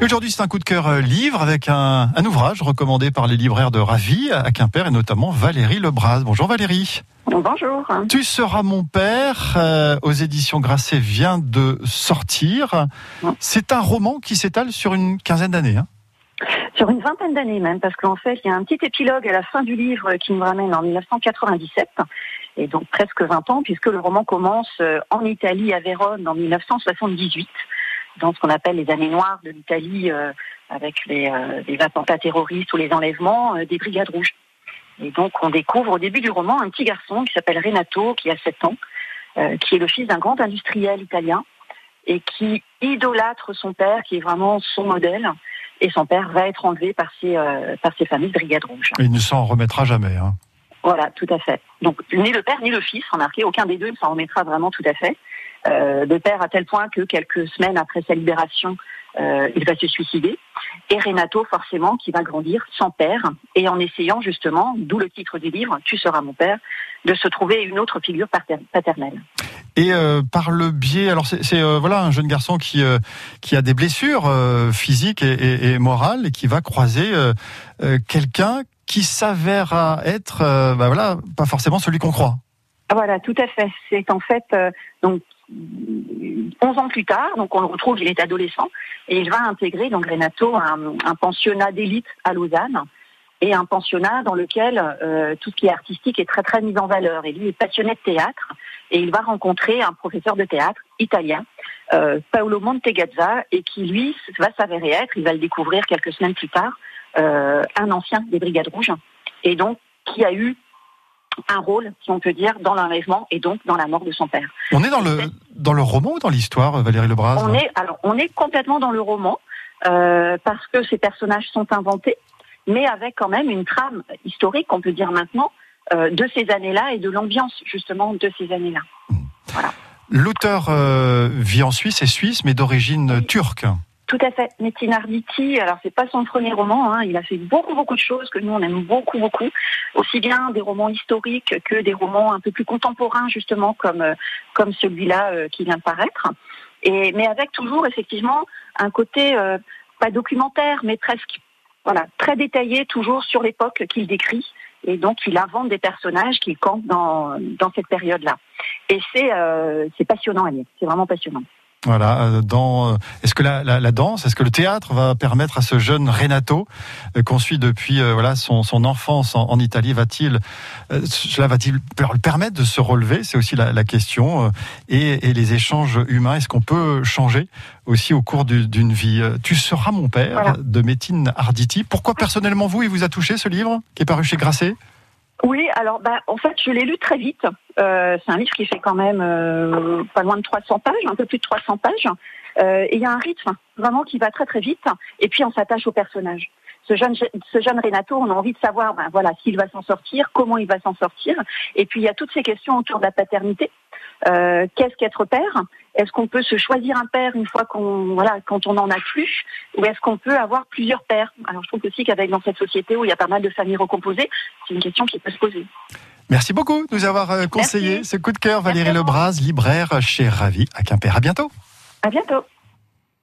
Aujourd'hui, c'est un coup de cœur euh, livre avec un, un, ouvrage recommandé par les libraires de Ravi à Quimper et notamment Valérie Lebras. Bonjour Valérie. Bonjour. Tu seras mon père euh, aux éditions Grasset vient de sortir. C'est un roman qui s'étale sur une quinzaine d'années. Hein sur une vingtaine d'années même, parce qu'en fait, il y a un petit épilogue à la fin du livre qui nous ramène en 1997, et donc presque 20 ans, puisque le roman commence euh, en Italie, à Vérone, en 1978 dans ce qu'on appelle les années noires de l'Italie, euh, avec les, euh, attentats terroristes ou les enlèvements euh, des brigades rouges. Et donc on découvre au début du roman un petit garçon qui s'appelle Renato, qui a 7 ans, qui est le fils d'un grand industriel italien et qui idolâtre son père, qui est vraiment son modèle. Et son père va être enlevé par ces, par ces familles brigades rouges. il ne s'en remettra jamais. Hein. Voilà, tout à fait. Donc ni le père ni le fils, remarquez, aucun des deux ne s'en remettra vraiment tout à fait. Euh, de père à tel point que quelques semaines après sa libération, euh, il va se suicider. Et Renato, forcément, qui va grandir sans père et en essayant justement, d'où le titre du livre, Tu seras mon père, de se trouver une autre figure paternelle. Et euh, par le biais, alors c'est voilà un jeune garçon qui qui a des blessures physiques et, et, morales et qui va croiser quelqu'un qui s'avère être, bah voilà, pas forcément celui qu'on croit. Ah, voilà, tout à fait. C'est en fait donc 11 ans plus tard, donc on le retrouve, il est adolescent, et il va intégrer, donc Renato, un, pensionnat d'élite à Lausanne, et un pensionnat dans lequel euh, tout ce qui est artistique est très très mis en valeur. Et lui est passionné de théâtre, et il va rencontrer un professeur de théâtre italien, euh, Paolo Montegazza, et qui lui va s'avérer être, il va le découvrir quelques semaines plus tard, euh, un ancien des Brigades Rouges, et donc qui a eu un rôle, si on peut dire, dans l'enlèvement et donc dans la mort de son père. On est dans le dans le roman ou dans l'histoire, Valérie Lebras? On est alors on est complètement dans le roman euh, parce que ces personnages sont inventés, mais avec quand même une trame historique, on peut dire maintenant, euh, de ces années-là et de l'ambiance justement de ces années-là. Voilà. L'auteur euh, vit en Suisse, est suisse, mais d'origine turque. Tout à fait. Metin Arditi, alors c'est pas son premier roman, hein. il a fait beaucoup beaucoup de choses que nous on aime beaucoup beaucoup, aussi bien des romans historiques que des romans un peu plus contemporains justement comme euh, comme celui-là euh, qui vient de paraître. Et mais avec toujours effectivement un côté euh, pas documentaire mais presque voilà très détaillé toujours sur l'époque qu'il décrit et donc il invente des personnages qui campent dans dans cette période-là. Et c'est c'est passionnant, Agnès, c'est vraiment passionnant. Voilà, euh, dans euh, est-ce que la, la, la danse, est-ce que le théâtre va permettre à ce jeune Renato euh, qu'on suit depuis voilà son, son enfance en, en Italie, va-t-il cela va-t-il lui permettre de se relever? C'est aussi la, la question et, et, les échanges humains. Est-ce qu'on peut changer aussi au cours d'une vie? Tu seras mon père de Métine Arditi. Pourquoi personnellement vous il vous a touché ce livre qui est paru chez Grasset? Oui, alors bah, en fait, je l'ai lu très vite. Euh, c'est un livre qui fait quand même euh, pas loin de 300 pages, un peu plus de 300 pages. Euh, et il y a un rythme vraiment qui va très très vite. Et puis on s'attache au personnage. Ce jeune, ce jeune Renato, on a envie de savoir, ben, voilà, s'il va s'en sortir, comment il va s'en sortir. Et puis il y a toutes ces questions autour de la paternité. Euh, qu'est-ce qu'être père? Est-ce qu'on peut se choisir un père une fois qu'on voilà quand on en a plus, ou est-ce qu'on peut avoir plusieurs pères? Alors je trouve aussi qu'avec dans cette société où il y a pas mal de familles recomposées, c'est une question qui peut se poser. Merci beaucoup de nous avoir euh, conseillé ce coup de cœur, Valérie Lebras, libraire chez Ravi à Quimper. À bientôt. À bientôt.